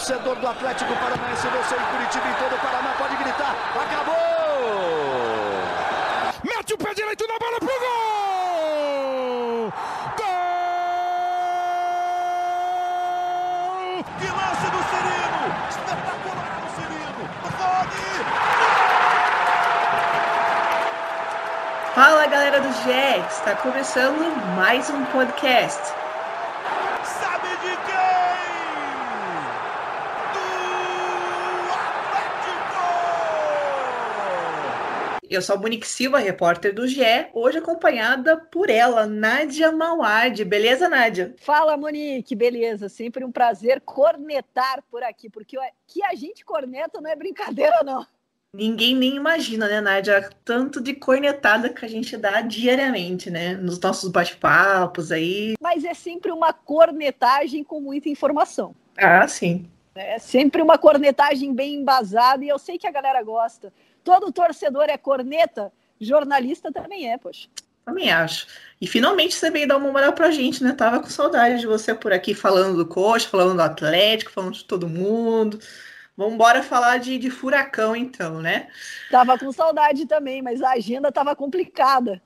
torcedor do Atlético Paranaense, você em Curitiba e todo o Paraná pode gritar: acabou! Mete o pé direito na bola pro gol! Gol! Que lance do Cirino! Espetacular o Cirino! Rony! Fala galera do GE, está começando mais um podcast. Sabe de quem? Do Atlético! Eu sou a Monique Silva, repórter do GE, hoje acompanhada por ela, Nádia Mauad. Beleza, Nádia? Fala, Monique, beleza? Sempre um prazer cornetar por aqui, porque o que a gente corneta não é brincadeira, não. Ninguém nem imagina, né, Nádia? Tanto de cornetada que a gente dá diariamente, né? Nos nossos bate-papos aí. Mas é sempre uma cornetagem com muita informação. Ah, sim. É sempre uma cornetagem bem embasada e eu sei que a galera gosta. Todo torcedor é corneta, jornalista também é, poxa. Também acho. E finalmente você veio dar uma moral pra gente, né? Tava com saudade de você por aqui falando do Coxa, falando do Atlético, falando de todo mundo. Vamos embora falar de, de furacão, então, né? Tava com saudade também, mas a agenda tava complicada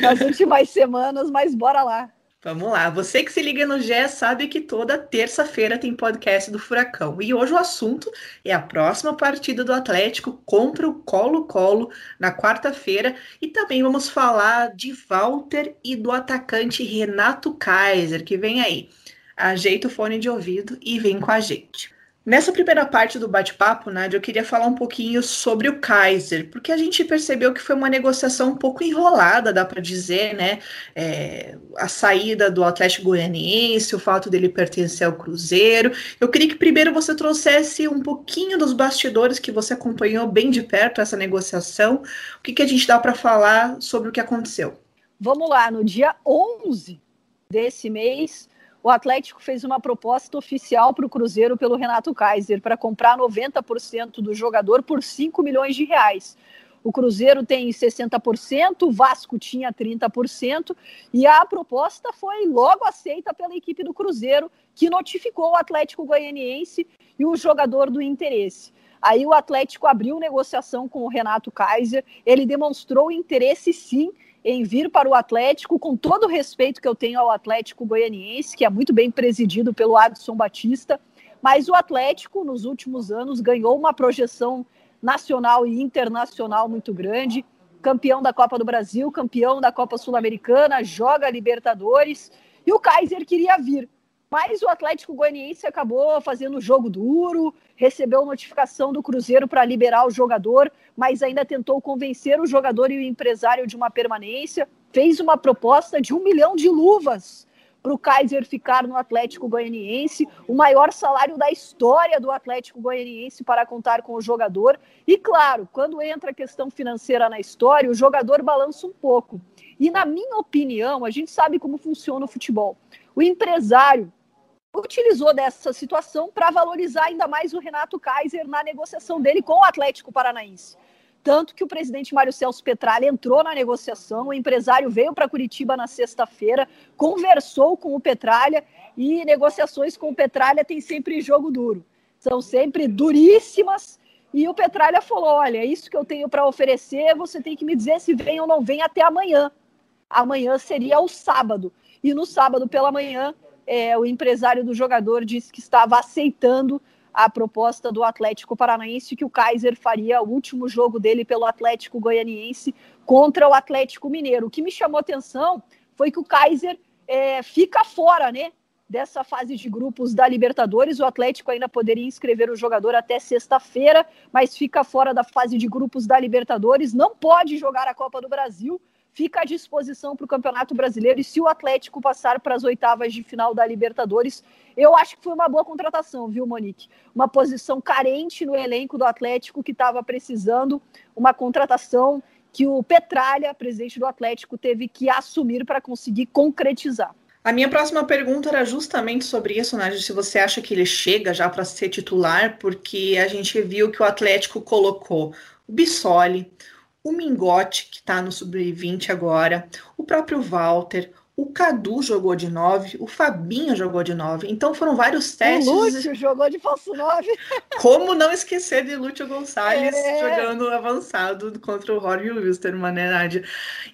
nas últimas semanas, mas bora lá. Vamos lá. Você que se liga no GE sabe que toda terça-feira tem podcast do Furacão. E hoje o assunto é a próxima partida do Atlético contra o Colo-Colo na quarta-feira. E também vamos falar de Walter e do atacante Renato Kaiser, que vem aí. Ajeita o fone de ouvido e vem com a gente. Nessa primeira parte do bate-papo, Nádia, eu queria falar um pouquinho sobre o Kaiser, porque a gente percebeu que foi uma negociação um pouco enrolada, dá para dizer, né? É, a saída do Atlético Goianiense, o fato dele pertencer ao Cruzeiro. Eu queria que primeiro você trouxesse um pouquinho dos bastidores que você acompanhou bem de perto essa negociação. O que, que a gente dá para falar sobre o que aconteceu? Vamos lá, no dia 11 desse mês, o Atlético fez uma proposta oficial para o Cruzeiro pelo Renato Kaiser para comprar 90% do jogador por 5 milhões de reais. O Cruzeiro tem 60%, o Vasco tinha 30%, e a proposta foi logo aceita pela equipe do Cruzeiro, que notificou o Atlético Goianiense e o jogador do interesse. Aí o Atlético abriu negociação com o Renato Kaiser, ele demonstrou interesse sim em vir para o Atlético, com todo o respeito que eu tenho ao Atlético Goianiense, que é muito bem presidido pelo Adson Batista, mas o Atlético, nos últimos anos, ganhou uma projeção nacional e internacional muito grande. Campeão da Copa do Brasil, campeão da Copa Sul-Americana, joga Libertadores. E o Kaiser queria vir. Mas o Atlético Goianiense acabou fazendo jogo duro, recebeu notificação do Cruzeiro para liberar o jogador, mas ainda tentou convencer o jogador e o empresário de uma permanência. Fez uma proposta de um milhão de luvas para o Kaiser ficar no Atlético Goianiense, o maior salário da história do Atlético Goianiense para contar com o jogador. E claro, quando entra a questão financeira na história, o jogador balança um pouco. E na minha opinião, a gente sabe como funciona o futebol. O empresário utilizou dessa situação para valorizar ainda mais o Renato Kaiser na negociação dele com o Atlético Paranaense. Tanto que o presidente Mário Celso Petralha entrou na negociação, o empresário veio para Curitiba na sexta-feira, conversou com o Petralha e negociações com o Petralha tem sempre jogo duro. São sempre duríssimas. E o Petralha falou: olha, isso que eu tenho para oferecer, você tem que me dizer se vem ou não vem até amanhã. Amanhã seria o sábado. E no sábado pela manhã, é, o empresário do jogador disse que estava aceitando a proposta do Atlético Paranaense que o Kaiser faria o último jogo dele pelo Atlético Goianiense contra o Atlético Mineiro. O que me chamou atenção foi que o Kaiser é, fica fora, né? Dessa fase de grupos da Libertadores, o Atlético ainda poderia inscrever o jogador até sexta-feira, mas fica fora da fase de grupos da Libertadores, não pode jogar a Copa do Brasil, fica à disposição para o Campeonato Brasileiro. E se o Atlético passar para as oitavas de final da Libertadores, eu acho que foi uma boa contratação, viu, Monique? Uma posição carente no elenco do Atlético que estava precisando, uma contratação que o Petralha, presidente do Atlético, teve que assumir para conseguir concretizar. A minha próxima pergunta era justamente sobre isso, Nádia, se você acha que ele chega já para ser titular, porque a gente viu que o Atlético colocou o Bissoli, o Mingote, que está no sub-20 agora, o próprio Walter, o Cadu jogou de 9, o Fabinho jogou de 9. Então foram vários testes. O Lúcio jogou de falso 9. Como não esquecer de Lúcio Gonçalves é. jogando avançado contra o Rory Wilstermann, né, Nádia?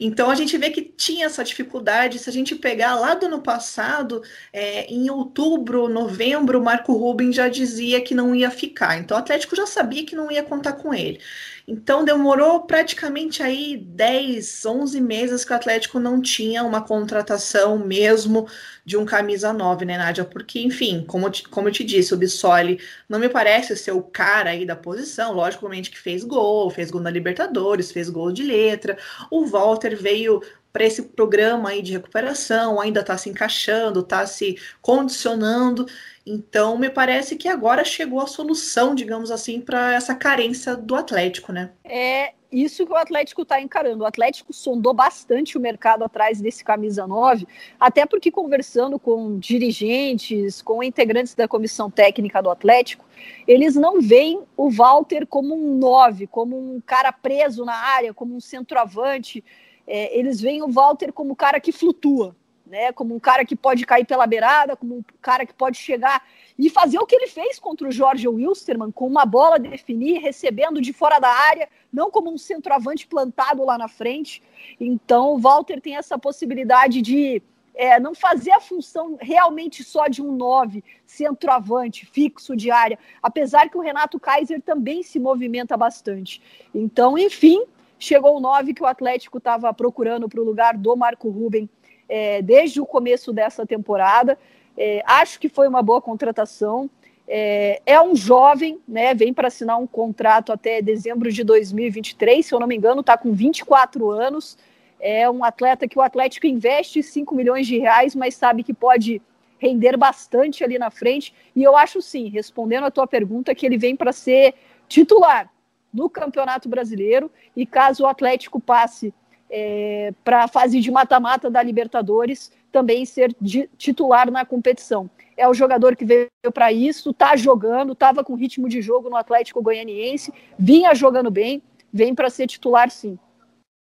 Então a gente vê que tinha essa dificuldade. Se a gente pegar lá do ano passado, é, em outubro, novembro, o Marco Rubin já dizia que não ia ficar. Então o Atlético já sabia que não ia contar com ele. Então demorou praticamente aí 10, 11 meses que o Atlético não tinha uma contratação mesmo de um camisa 9, né, Nádia? Porque, enfim, como, como eu te disse, o Bissoli não me parece ser o cara aí da posição, logicamente que fez gol, fez gol na Libertadores, fez gol de letra. O Walter veio para esse programa aí de recuperação, ainda está se encaixando, está se condicionando. Então, me parece que agora chegou a solução, digamos assim, para essa carência do Atlético, né? É isso que o Atlético está encarando. O Atlético sondou bastante o mercado atrás desse camisa 9, até porque conversando com dirigentes, com integrantes da comissão técnica do Atlético, eles não veem o Walter como um 9, como um cara preso na área, como um centroavante. É, eles veem o Walter como um cara que flutua né? Como um cara que pode cair pela beirada, como um cara que pode chegar e fazer o que ele fez contra o Jorge Wilstermann, com uma bola definir, recebendo de fora da área, não como um centroavante plantado lá na frente. Então, o Walter tem essa possibilidade de é, não fazer a função realmente só de um 9, centroavante, fixo de área, apesar que o Renato Kaiser também se movimenta bastante. Então, enfim, chegou o 9 que o Atlético estava procurando para o lugar do Marco Ruben é, desde o começo dessa temporada. É, acho que foi uma boa contratação. É, é um jovem, né? Vem para assinar um contrato até dezembro de 2023, se eu não me engano, está com 24 anos. É um atleta que o Atlético investe 5 milhões de reais, mas sabe que pode render bastante ali na frente. E eu acho sim, respondendo a tua pergunta, que ele vem para ser titular no Campeonato Brasileiro. E caso o Atlético passe é, para a fase de mata-mata da Libertadores também ser titular na competição. É o jogador que veio para isso, está jogando, estava com ritmo de jogo no Atlético Goianiense, vinha jogando bem, vem para ser titular sim.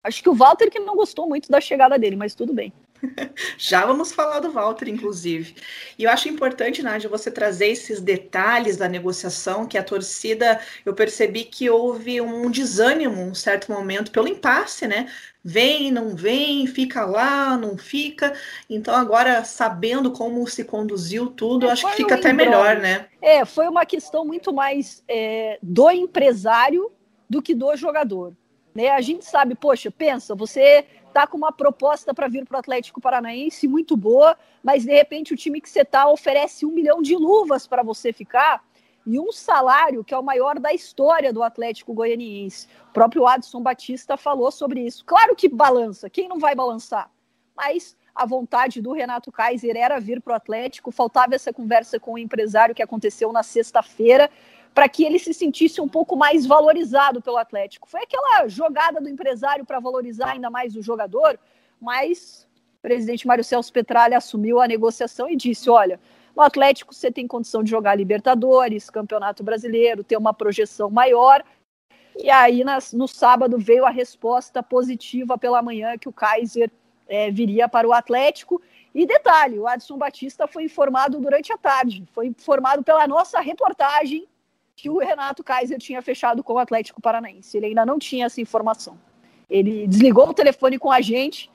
Acho que o Walter que não gostou muito da chegada dele, mas tudo bem. Já vamos falar do Walter, inclusive. E eu acho importante, Nádia, você trazer esses detalhes da negociação, que a torcida, eu percebi que houve um desânimo, um certo momento, pelo impasse, né? Vem, não vem, fica lá, não fica. Então, agora, sabendo como se conduziu tudo, é, acho que fica um até melhor, né? É, foi uma questão muito mais é, do empresário do que do jogador. Né? A gente sabe, poxa, pensa, você tá com uma proposta para vir para o Atlético Paranaense muito boa, mas de repente o time que você tá oferece um milhão de luvas para você ficar e um salário que é o maior da história do Atlético Goianiense. O próprio Adson Batista falou sobre isso. Claro que balança, quem não vai balançar? Mas a vontade do Renato Kaiser era vir para o Atlético, faltava essa conversa com o empresário que aconteceu na sexta-feira para que ele se sentisse um pouco mais valorizado pelo Atlético. Foi aquela jogada do empresário para valorizar ainda mais o jogador, mas o presidente Mário Celso Petralha assumiu a negociação e disse: olha, no Atlético você tem condição de jogar Libertadores, Campeonato Brasileiro, ter uma projeção maior. E aí, no sábado, veio a resposta positiva pela manhã que o Kaiser é, viria para o Atlético. E detalhe: o Adson Batista foi informado durante a tarde, foi informado pela nossa reportagem que o Renato Kaiser tinha fechado com o Atlético Paranaense. Ele ainda não tinha essa informação. Ele desligou o telefone com a gente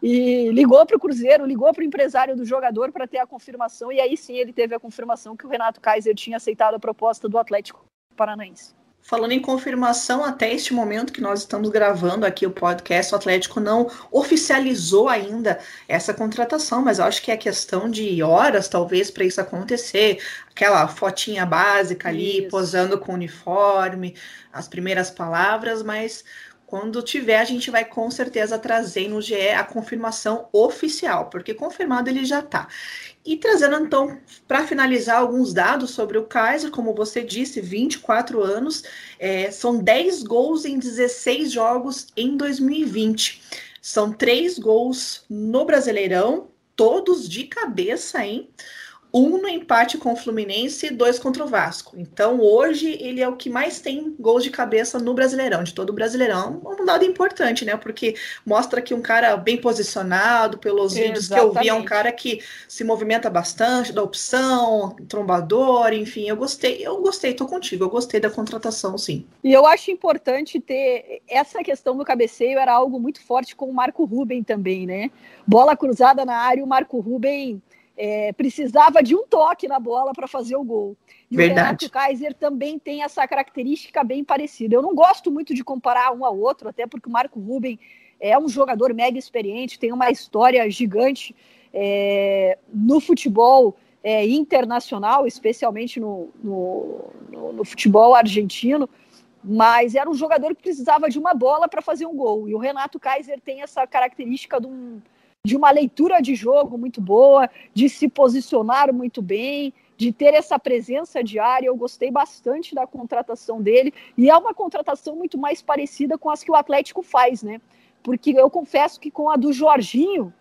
e ligou para o Cruzeiro, ligou para o empresário do jogador para ter a confirmação, e aí sim ele teve a confirmação que o Renato Kaiser tinha aceitado a proposta do Atlético Paranaense. Falando em confirmação, até este momento que nós estamos gravando aqui o podcast, o Atlético não oficializou ainda essa contratação, mas eu acho que é questão de horas, talvez, para isso acontecer. Aquela fotinha básica ali, isso. posando com o uniforme, as primeiras palavras, mas quando tiver, a gente vai com certeza trazer no GE a confirmação oficial, porque confirmado ele já está. E trazendo então, para finalizar, alguns dados sobre o Kaiser, como você disse, 24 anos, é, são 10 gols em 16 jogos em 2020. São três gols no Brasileirão, todos de cabeça, hein? Um no empate com o Fluminense e dois contra o Vasco. Então, hoje, ele é o que mais tem gols de cabeça no Brasileirão, de todo o Brasileirão. Um dado importante, né? Porque mostra que um cara bem posicionado, pelos Exatamente. vídeos que eu vi, é um cara que se movimenta bastante, dá opção, trombador, enfim. Eu gostei, eu gostei, tô contigo, eu gostei da contratação, sim. E eu acho importante ter essa questão do cabeceio, era algo muito forte com o Marco Ruben também, né? Bola cruzada na área, o Marco Ruben é, precisava de um toque na bola para fazer o gol. E Verdade. o Renato Kaiser também tem essa característica bem parecida. Eu não gosto muito de comparar um ao outro, até porque o Marco Ruben é um jogador mega experiente, tem uma história gigante é, no futebol é, internacional, especialmente no, no, no, no futebol argentino mas era um jogador que precisava de uma bola para fazer um gol. E o Renato Kaiser tem essa característica de um, de uma leitura de jogo muito boa, de se posicionar muito bem, de ter essa presença diária. Eu gostei bastante da contratação dele e é uma contratação muito mais parecida com as que o Atlético faz, né? Porque eu confesso que com a do Jorginho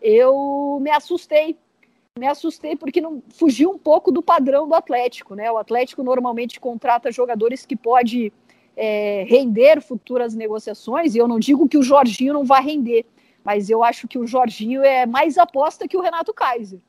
eu me assustei. Me assustei porque não fugiu um pouco do padrão do Atlético, né? O Atlético normalmente contrata jogadores que pode é, render futuras negociações, e eu não digo que o Jorginho não vai render, mas eu acho que o Jorginho é mais aposta que o Renato Kaiser.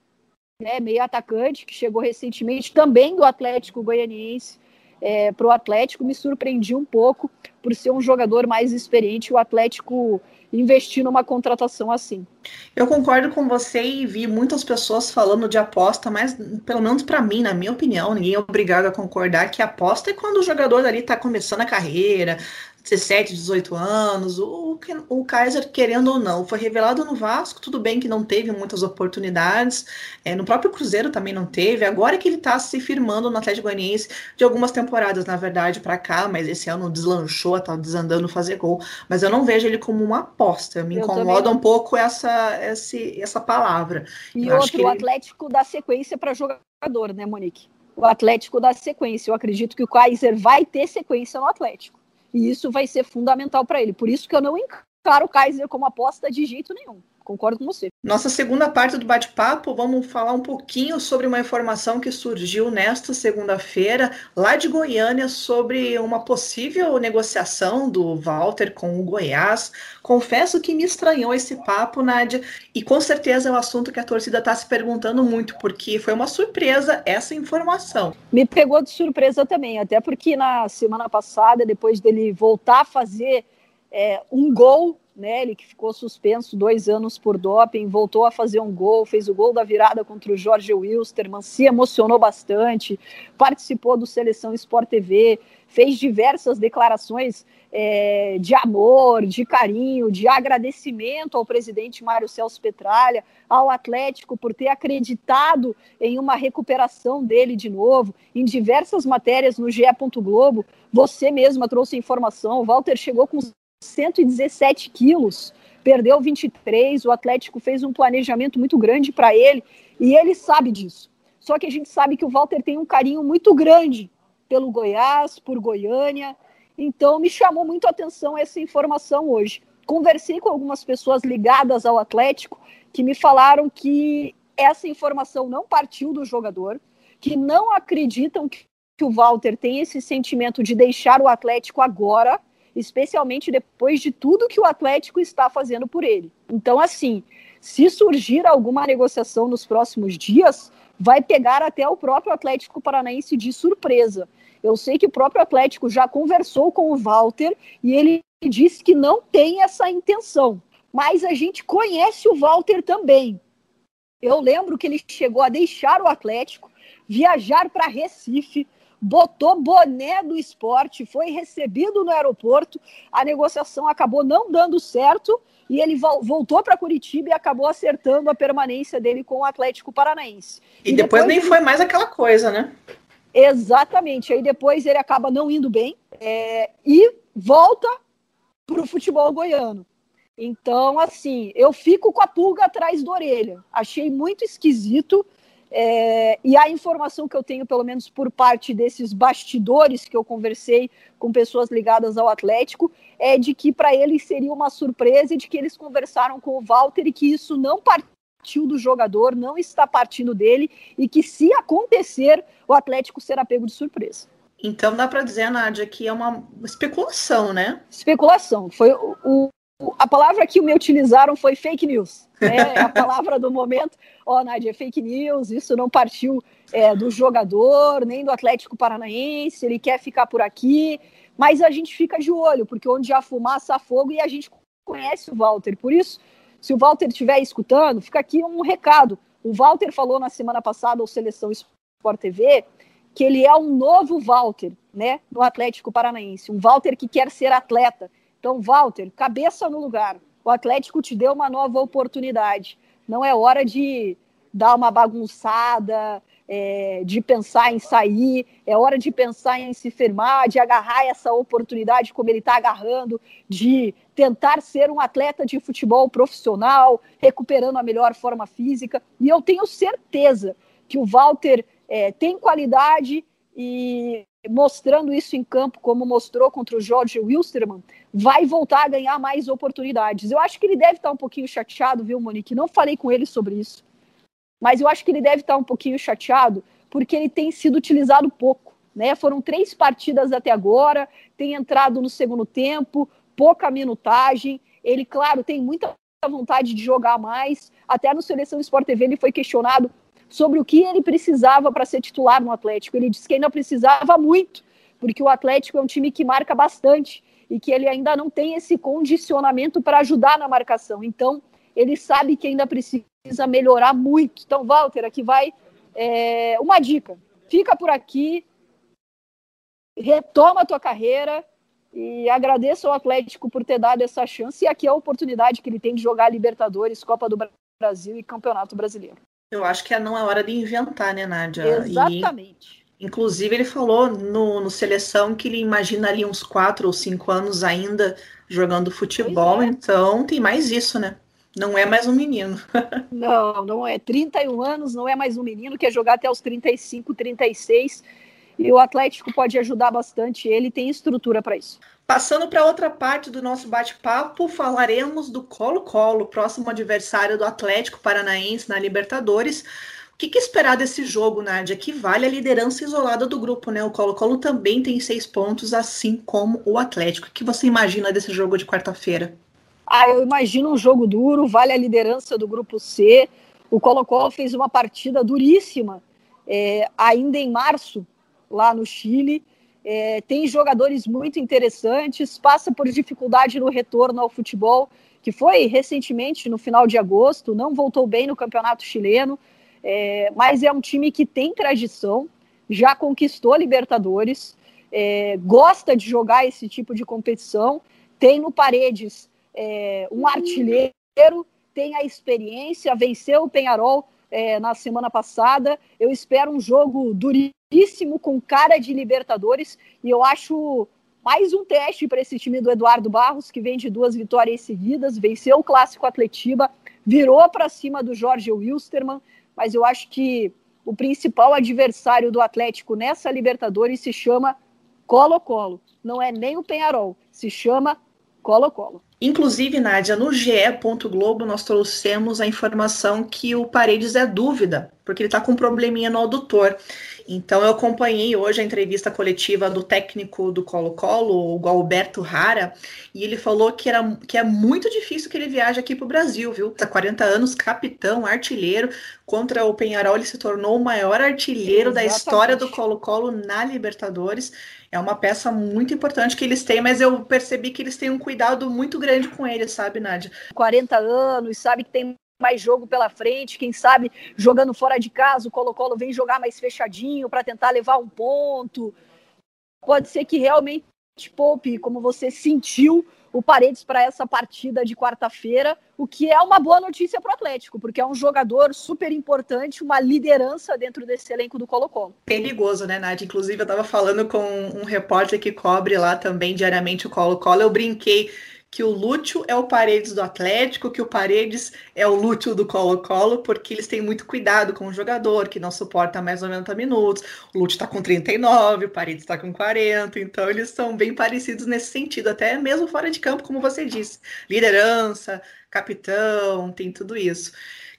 Né? Meio atacante, que chegou recentemente também do Atlético Goianiense é, para o Atlético. Me surpreendi um pouco por ser um jogador mais experiente. O Atlético investir numa contratação assim. Eu concordo com você e vi muitas pessoas falando de aposta, mas pelo menos para mim, na minha opinião, ninguém é obrigado a concordar que aposta é quando o jogador ali está começando a carreira, 17, 18 anos, o, o Kaiser, querendo ou não, foi revelado no Vasco, tudo bem que não teve muitas oportunidades, é, no próprio Cruzeiro também não teve, agora é que ele está se firmando no Atlético Goianiense de algumas temporadas, na verdade, para cá, mas esse ano deslanchou, tá desandando fazer gol, mas eu não vejo ele como uma aposta, me eu incomoda um pouco essa, esse, essa palavra. E eu outro, o Atlético dá sequência para jogador, né, Monique? O Atlético dá sequência, eu acredito que o Kaiser vai ter sequência no Atlético. E isso vai ser fundamental para ele. Por isso que eu não encaro o Kaiser como aposta de jeito nenhum. Concordo com você. Nossa segunda parte do bate-papo, vamos falar um pouquinho sobre uma informação que surgiu nesta segunda-feira, lá de Goiânia, sobre uma possível negociação do Walter com o Goiás. Confesso que me estranhou esse papo, Nádia, e com certeza é um assunto que a torcida está se perguntando muito, porque foi uma surpresa essa informação. Me pegou de surpresa também, até porque na semana passada, depois dele voltar a fazer é, um gol né? Ele que ficou suspenso dois anos por doping, voltou a fazer um gol, fez o gol da virada contra o Jorge Wilstermann, se emocionou bastante, participou do Seleção Sport TV, fez diversas declarações é, de amor, de carinho, de agradecimento ao presidente Mário Celso Petralha, ao Atlético por ter acreditado em uma recuperação dele de novo, em diversas matérias no GE. Globo. Você mesma trouxe informação, o Walter chegou com 117 quilos, perdeu 23. O Atlético fez um planejamento muito grande para ele e ele sabe disso. Só que a gente sabe que o Walter tem um carinho muito grande pelo Goiás, por Goiânia. Então me chamou muito a atenção essa informação hoje. Conversei com algumas pessoas ligadas ao Atlético que me falaram que essa informação não partiu do jogador, que não acreditam que o Walter tem esse sentimento de deixar o Atlético agora especialmente depois de tudo que o Atlético está fazendo por ele. Então, assim, se surgir alguma negociação nos próximos dias, vai pegar até o próprio Atlético Paranaense de surpresa. Eu sei que o próprio Atlético já conversou com o Walter e ele disse que não tem essa intenção. Mas a gente conhece o Walter também. Eu lembro que ele chegou a deixar o Atlético, viajar para Recife, botou boné do esporte, foi recebido no aeroporto, a negociação acabou não dando certo e ele voltou para Curitiba e acabou acertando a permanência dele com o Atlético Paranaense. E, e depois, depois, nem ele... foi mais aquela coisa, né? Exatamente. Aí depois ele acaba não indo bem é... e volta para o futebol goiano. Então, assim, eu fico com a pulga atrás da orelha. Achei muito esquisito é, e a informação que eu tenho, pelo menos por parte desses bastidores que eu conversei com pessoas ligadas ao Atlético, é de que para eles seria uma surpresa de que eles conversaram com o Walter e que isso não partiu do jogador, não está partindo dele e que se acontecer, o Atlético será pego de surpresa. Então dá para dizer, Nádia, que é uma especulação, né? Especulação. Foi o a palavra que me utilizaram foi fake news. Né? É a palavra do momento. Ó, oh, Nádia, é fake news, isso não partiu é, do jogador, nem do Atlético Paranaense, ele quer ficar por aqui. Mas a gente fica de olho, porque onde há fumaça, há fogo, e a gente conhece o Walter. Por isso, se o Walter estiver escutando, fica aqui um recado. O Walter falou na semana passada ao Seleção Sport TV que ele é um novo Walter, né, no Atlético Paranaense, um Walter que quer ser atleta. Então, Walter, cabeça no lugar. O Atlético te deu uma nova oportunidade. Não é hora de dar uma bagunçada, é, de pensar em sair, é hora de pensar em se firmar, de agarrar essa oportunidade como ele está agarrando, de tentar ser um atleta de futebol profissional, recuperando a melhor forma física. E eu tenho certeza que o Walter é, tem qualidade e mostrando isso em campo, como mostrou contra o Jorge Wilstermann, vai voltar a ganhar mais oportunidades. Eu acho que ele deve estar um pouquinho chateado, viu, Monique? Não falei com ele sobre isso. Mas eu acho que ele deve estar um pouquinho chateado porque ele tem sido utilizado pouco. Né? Foram três partidas até agora, tem entrado no segundo tempo, pouca minutagem. Ele, claro, tem muita vontade de jogar mais. Até no Seleção Sport TV ele foi questionado sobre o que ele precisava para ser titular no Atlético. Ele disse que ainda precisava muito, porque o Atlético é um time que marca bastante e que ele ainda não tem esse condicionamento para ajudar na marcação. Então, ele sabe que ainda precisa melhorar muito. Então, Walter, aqui vai é, uma dica: fica por aqui, retoma a tua carreira e agradeço ao Atlético por ter dado essa chance e aqui é a oportunidade que ele tem de jogar Libertadores, Copa do Brasil e Campeonato Brasileiro. Eu acho que não é hora de inventar, né, Nádia? Exatamente. E, inclusive, ele falou no, no Seleção que ele imagina ali uns quatro ou cinco anos ainda jogando futebol, é. então tem mais isso, né? Não é mais um menino. não, não é. 31 anos, não é mais um menino, quer jogar até os 35, 36. E o Atlético pode ajudar bastante ele, tem estrutura para isso. Passando para outra parte do nosso bate-papo, falaremos do Colo-Colo, próximo adversário do Atlético Paranaense na Libertadores. O que, que, esperar desse jogo, Nádia? Que vale a liderança isolada do grupo, né? O Colo-Colo também tem seis pontos, assim como o Atlético. O que você imagina desse jogo de quarta-feira? Ah, eu imagino um jogo duro, vale a liderança do grupo C. O Colo-Colo fez uma partida duríssima é, ainda em março, lá no Chile é, tem jogadores muito interessantes, passa por dificuldade no retorno ao futebol, que foi recentemente, no final de agosto, não voltou bem no campeonato chileno, é, mas é um time que tem tradição, já conquistou Libertadores, é, gosta de jogar esse tipo de competição, tem no Paredes é, um artilheiro, tem a experiência, venceu o Penharol é, na semana passada. Eu espero um jogo duríssimo, com cara de Libertadores, e eu acho mais um teste para esse time do Eduardo Barros, que vem de duas vitórias seguidas, venceu o Clássico Atletiba, virou para cima do Jorge Wilstermann, mas eu acho que o principal adversário do Atlético nessa Libertadores se chama Colo-Colo. Não é nem o Penharol, se chama Colo-Colo. Inclusive, Nádia, no GE. Globo nós trouxemos a informação que o Paredes é dúvida, porque ele está com um probleminha no adutor. Então eu acompanhei hoje a entrevista coletiva do técnico do Colo-Colo, o Alberto Rara, e ele falou que, era, que é muito difícil que ele viaje aqui para o Brasil, viu? Tá 40 anos, capitão, artilheiro. Contra o Penharol, ele se tornou o maior artilheiro Exatamente. da história do Colo-Colo na Libertadores. É uma peça muito importante que eles têm, mas eu percebi que eles têm um cuidado muito grande com ele, sabe, Nádia? 40 anos, sabe que tem mais jogo pela frente, quem sabe jogando fora de casa, o Colo-Colo vem jogar mais fechadinho para tentar levar um ponto. Pode ser que realmente poupe, como você sentiu o Paredes para essa partida de quarta-feira, o que é uma boa notícia para o Atlético, porque é um jogador super importante, uma liderança dentro desse elenco do Colo-Colo. Perigoso, né, Nath? Inclusive, eu estava falando com um repórter que cobre lá também diariamente o Colo-Colo. Eu brinquei que o Lúcio é o Paredes do Atlético, que o Paredes é o Lúcio do Colo-Colo, porque eles têm muito cuidado com o jogador, que não suporta mais ou 90 minutos. O Lúcio está com 39, o Paredes está com 40, então eles são bem parecidos nesse sentido, até mesmo fora de campo, como você disse. Liderança, capitão, tem tudo isso.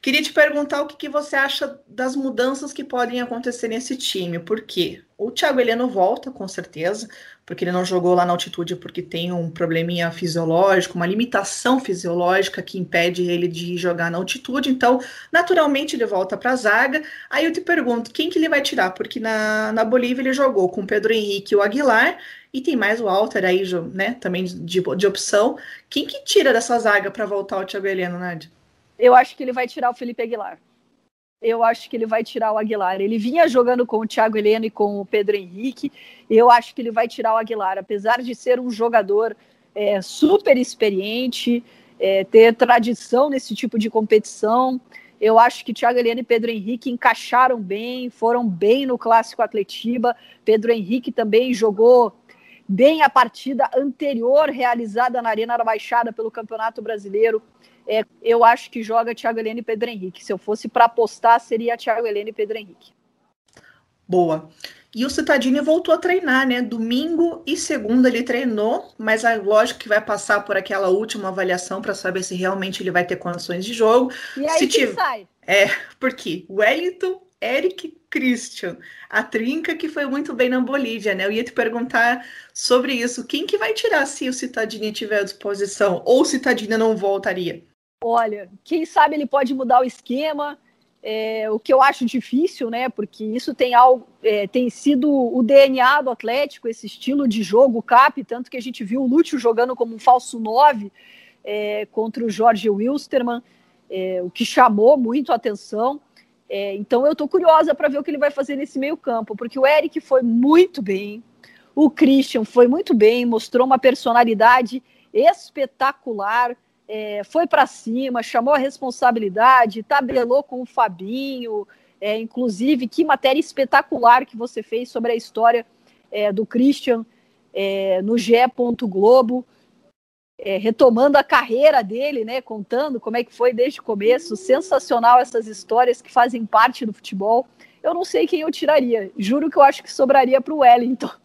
Queria te perguntar o que, que, você acha das mudanças que podem acontecer nesse time. Por quê? O Thiago Heleno volta, com certeza, porque ele não jogou lá na altitude porque tem um probleminha fisiológico, uma limitação fisiológica que impede ele de jogar na altitude. Então, naturalmente, ele volta para a zaga. Aí eu te pergunto, quem que ele vai tirar? Porque na, na Bolívia ele jogou com Pedro Henrique e o Aguilar, e tem mais o Alter aí, né, também de, de opção. Quem que tira dessa zaga para voltar o Thiago Heleno, Nádia? Eu acho que ele vai tirar o Felipe Aguilar. Eu acho que ele vai tirar o Aguilar. Ele vinha jogando com o Thiago Heleno e com o Pedro Henrique. Eu acho que ele vai tirar o Aguilar, apesar de ser um jogador é, super experiente, é, ter tradição nesse tipo de competição. Eu acho que Thiago Heleno e Pedro Henrique encaixaram bem, foram bem no clássico Atletiba. Pedro Henrique também jogou bem a partida anterior realizada na Arena da Baixada pelo Campeonato Brasileiro é, eu acho que joga Thiago Heleno e Pedro Henrique. Se eu fosse para apostar, seria Thiago Heleno e Pedro Henrique. Boa. E o Citadini voltou a treinar, né? Domingo e segunda ele treinou, mas é lógico que vai passar por aquela última avaliação para saber se realmente ele vai ter condições de jogo. E aí se tiver... sai? É, porque Wellington, Eric, Christian, a trinca que foi muito bem na Bolívia, né? Eu ia te perguntar sobre isso. Quem que vai tirar se o Citadini tiver à disposição? Ou o Citadini não voltaria? Olha, quem sabe ele pode mudar o esquema, é, o que eu acho difícil, né? Porque isso tem, algo, é, tem sido o DNA do Atlético, esse estilo de jogo, cap, tanto que a gente viu o Lúcio jogando como um falso 9 é, contra o Jorge Wilstermann, é, o que chamou muito a atenção. É, então eu estou curiosa para ver o que ele vai fazer nesse meio campo, porque o Eric foi muito bem, o Christian foi muito bem, mostrou uma personalidade espetacular é, foi para cima, chamou a responsabilidade, tabelou com o Fabinho, é, inclusive, que matéria espetacular que você fez sobre a história é, do Christian é, no GE. Globo, é, retomando a carreira dele, né, contando como é que foi desde o começo, sensacional essas histórias que fazem parte do futebol. Eu não sei quem eu tiraria, juro que eu acho que sobraria para o Wellington.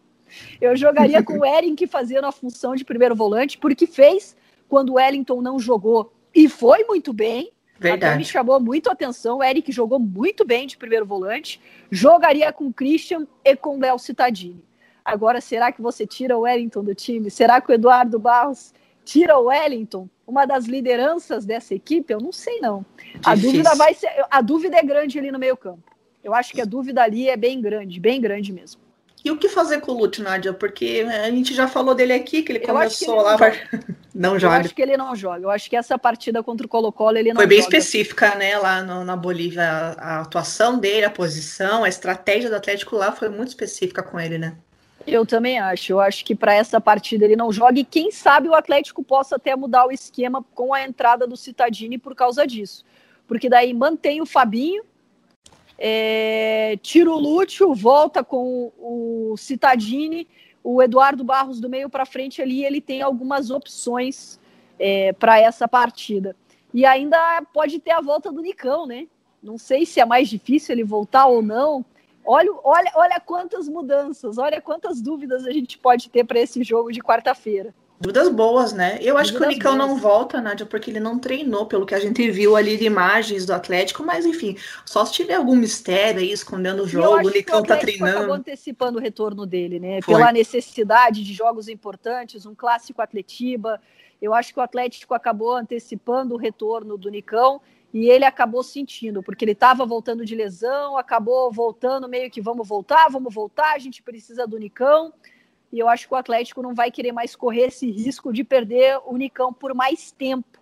Eu jogaria com o Ering fazendo a função de primeiro volante, porque fez quando o Wellington não jogou e foi muito bem. Verdade. Até me chamou muito a atenção. O Eric jogou muito bem de primeiro volante. Jogaria com o Christian e com o Léo Cittadini. Agora, será que você tira o Wellington do time? Será que o Eduardo Barros tira o Wellington? Uma das lideranças dessa equipe? Eu não sei, não. A dúvida vai ser. A dúvida é grande ali no meio-campo. Eu acho que a dúvida ali é bem grande, bem grande mesmo. E o que fazer com o Lute, Nádia? Porque a gente já falou dele aqui, que ele começou que ele lá. Não, joga. Eu acho que ele não joga. Eu acho que essa partida contra o Colo-Colo ele não Foi bem joga. específica, né? Lá no, na Bolívia, a, a, atuação dele, a posição, a estratégia do Atlético lá foi muito específica com ele, né? Eu também acho. Eu acho que para essa partida ele não joga. E quem sabe o Atlético possa até mudar o esquema com a entrada do Citadini por causa disso. Porque daí mantém o Fabinho é, tira o Lúcio, volta com o Citadini, o Eduardo Barros do meio para frente ali, ele tem algumas opções é, para essa partida. E ainda pode ter a volta do Nicão, né? Não sei se é mais difícil ele voltar ou não. Olha, olha, olha quantas mudanças, olha quantas dúvidas a gente pode ter para esse jogo de quarta-feira. Dúvidas boas, né? Eu acho que o Nicão boas. não volta, Nádia, porque ele não treinou, pelo que a gente viu ali de imagens do Atlético, mas enfim, só se tiver algum mistério aí escondendo o jogo, o Nicão o tá treinando. acabou antecipando o retorno dele, né? Foi. Pela necessidade de jogos importantes, um clássico Atletiba. Eu acho que o Atlético acabou antecipando o retorno do Nicão e ele acabou sentindo, porque ele estava voltando de lesão, acabou voltando meio que vamos voltar, vamos voltar, a gente precisa do Nicão e eu acho que o Atlético não vai querer mais correr esse risco de perder o Nicão por mais tempo.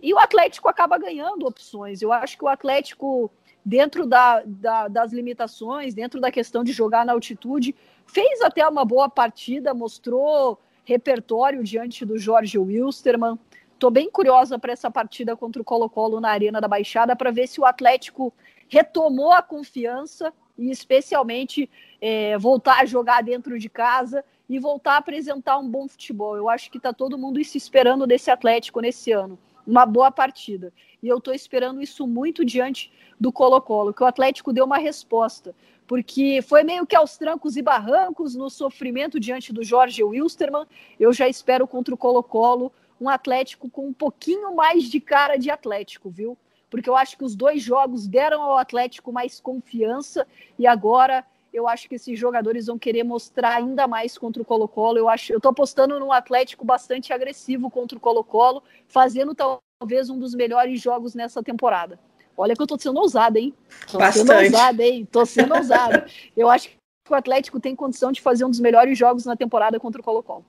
E o Atlético acaba ganhando opções. Eu acho que o Atlético, dentro da, da, das limitações, dentro da questão de jogar na altitude, fez até uma boa partida, mostrou repertório diante do Jorge Wilstermann. Estou bem curiosa para essa partida contra o Colo-Colo na Arena da Baixada para ver se o Atlético retomou a confiança e especialmente é, voltar a jogar dentro de casa e voltar a apresentar um bom futebol. Eu acho que está todo mundo se esperando desse Atlético nesse ano. Uma boa partida. E eu estou esperando isso muito diante do Colo-Colo, que o Atlético deu uma resposta. Porque foi meio que aos trancos e barrancos, no sofrimento diante do Jorge Wilstermann. Eu já espero contra o Colo-Colo um Atlético com um pouquinho mais de cara de Atlético, viu? porque eu acho que os dois jogos deram ao Atlético mais confiança e agora eu acho que esses jogadores vão querer mostrar ainda mais contra o Colo-Colo. Eu acho, eu tô apostando num Atlético bastante agressivo contra o Colo-Colo, fazendo talvez um dos melhores jogos nessa temporada. Olha que eu tô sendo ousada, hein? Tô bastante. sendo ousada, hein? Tô sendo ousada. Eu acho que o Atlético tem condição de fazer um dos melhores jogos na temporada contra o Colo-Colo.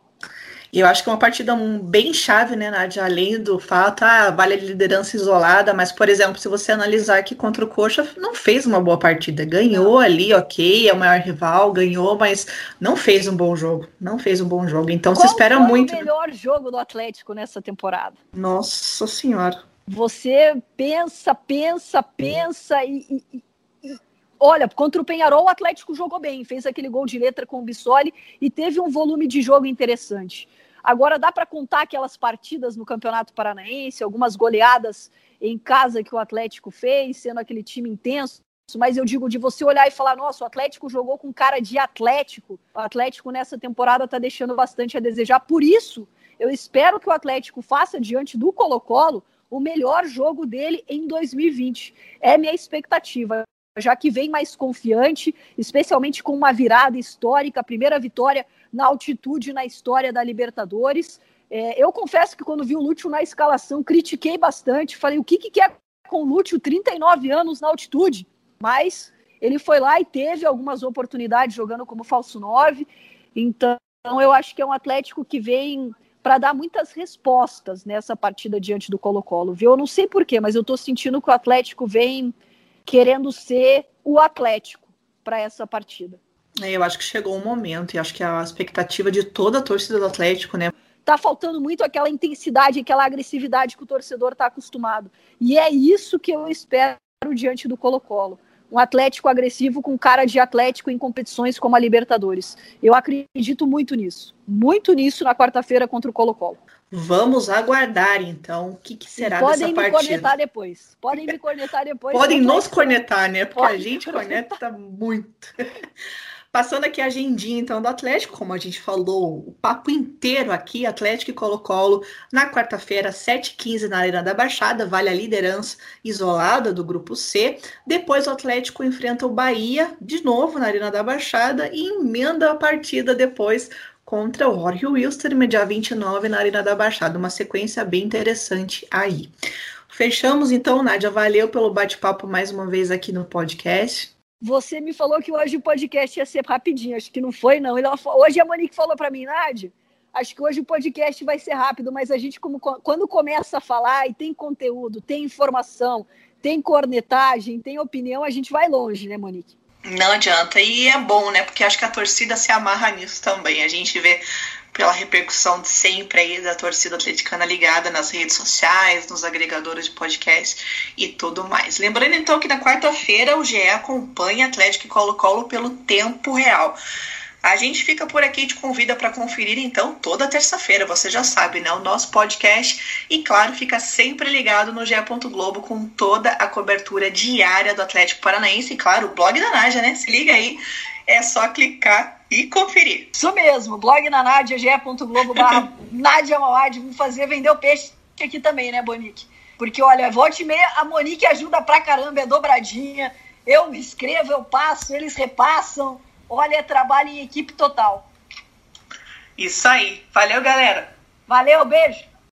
E eu acho que é uma partida bem chave, né, Nádia? Além do fato, ah, vale a liderança isolada, mas, por exemplo, se você analisar que contra o Coxa, não fez uma boa partida. Ganhou ali, ok, é o maior rival, ganhou, mas não fez um bom jogo. Não fez um bom jogo. Então Qual se espera foi muito. o melhor jogo do Atlético nessa temporada? Nossa Senhora. Você pensa, pensa, pensa e, e, e, olha, contra o Penharol o Atlético jogou bem, fez aquele gol de letra com o Bissoli e teve um volume de jogo interessante. Agora dá para contar aquelas partidas no Campeonato Paranaense, algumas goleadas em casa que o Atlético fez, sendo aquele time intenso. Mas eu digo de você olhar e falar: nossa, o Atlético jogou com cara de Atlético. O Atlético nessa temporada está deixando bastante a desejar. Por isso, eu espero que o Atlético faça diante do Colo-Colo o melhor jogo dele em 2020. É minha expectativa já que vem mais confiante, especialmente com uma virada histórica, a primeira vitória na altitude na história da Libertadores. É, eu confesso que quando vi o Lúcio na escalação, critiquei bastante, falei o que, que quer com o Lúcio 39 anos na altitude, mas ele foi lá e teve algumas oportunidades jogando como falso 9, então eu acho que é um Atlético que vem para dar muitas respostas nessa partida diante do Colo-Colo, viu? Eu não sei porquê, mas eu estou sentindo que o Atlético vem querendo ser o Atlético para essa partida. É, eu acho que chegou um momento, e acho que a expectativa de toda a torcida do Atlético, né? Tá faltando muito aquela intensidade, aquela agressividade que o torcedor está acostumado. E é isso que eu espero diante do Colo-Colo. Um Atlético agressivo com cara de Atlético em competições como a Libertadores. Eu acredito muito nisso. Muito nisso na quarta-feira contra o Colo-Colo. Vamos aguardar, então, o que, que será dessa partida. Podem me cornetar depois. Podem me cornetar depois. Podem nos cornetar, né? Porque Pode. a gente corneta muito. Passando aqui a agendinha, então, do Atlético, como a gente falou, o papo inteiro aqui, Atlético e Colo-Colo, na quarta-feira, 7h15, na Arena da Baixada, vale a liderança isolada do Grupo C. Depois o Atlético enfrenta o Bahia, de novo, na Arena da Baixada, e emenda a partida depois contra o Jorge Wilster, no dia 29, na Arena da Baixada. Uma sequência bem interessante aí. Fechamos então, Nádia. Valeu pelo bate-papo mais uma vez aqui no podcast. Você me falou que hoje o podcast ia ser rapidinho. Acho que não foi, não. Hoje a Monique falou para mim, Nádia, acho que hoje o podcast vai ser rápido, mas a gente, como, quando começa a falar e tem conteúdo, tem informação, tem cornetagem, tem opinião, a gente vai longe, né, Monique? Não adianta. E é bom, né? Porque acho que a torcida se amarra nisso também. A gente vê pela repercussão de sempre aí da torcida atleticana ligada nas redes sociais, nos agregadores de podcast e tudo mais. Lembrando então que na quarta-feira o GE acompanha Atlético e Colo-Colo pelo tempo real. A gente fica por aqui e te convida para conferir então toda terça-feira, você já sabe, né? O nosso podcast. E claro, fica sempre ligado no GE. Globo com toda a cobertura diária do Atlético Paranaense. E claro, o blog da Naja, né? Se liga aí, é só clicar e conferir. Isso mesmo, blog na Nádia, ge.globo barra Nádia Mauad. Vamos fazer vender o peixe aqui também, né, Bonique? Porque, olha, volte e meia, a Monique ajuda pra caramba, é dobradinha. Eu escrevo, eu passo, eles repassam. Olha, é trabalho em equipe total. Isso aí. Valeu, galera. Valeu, beijo.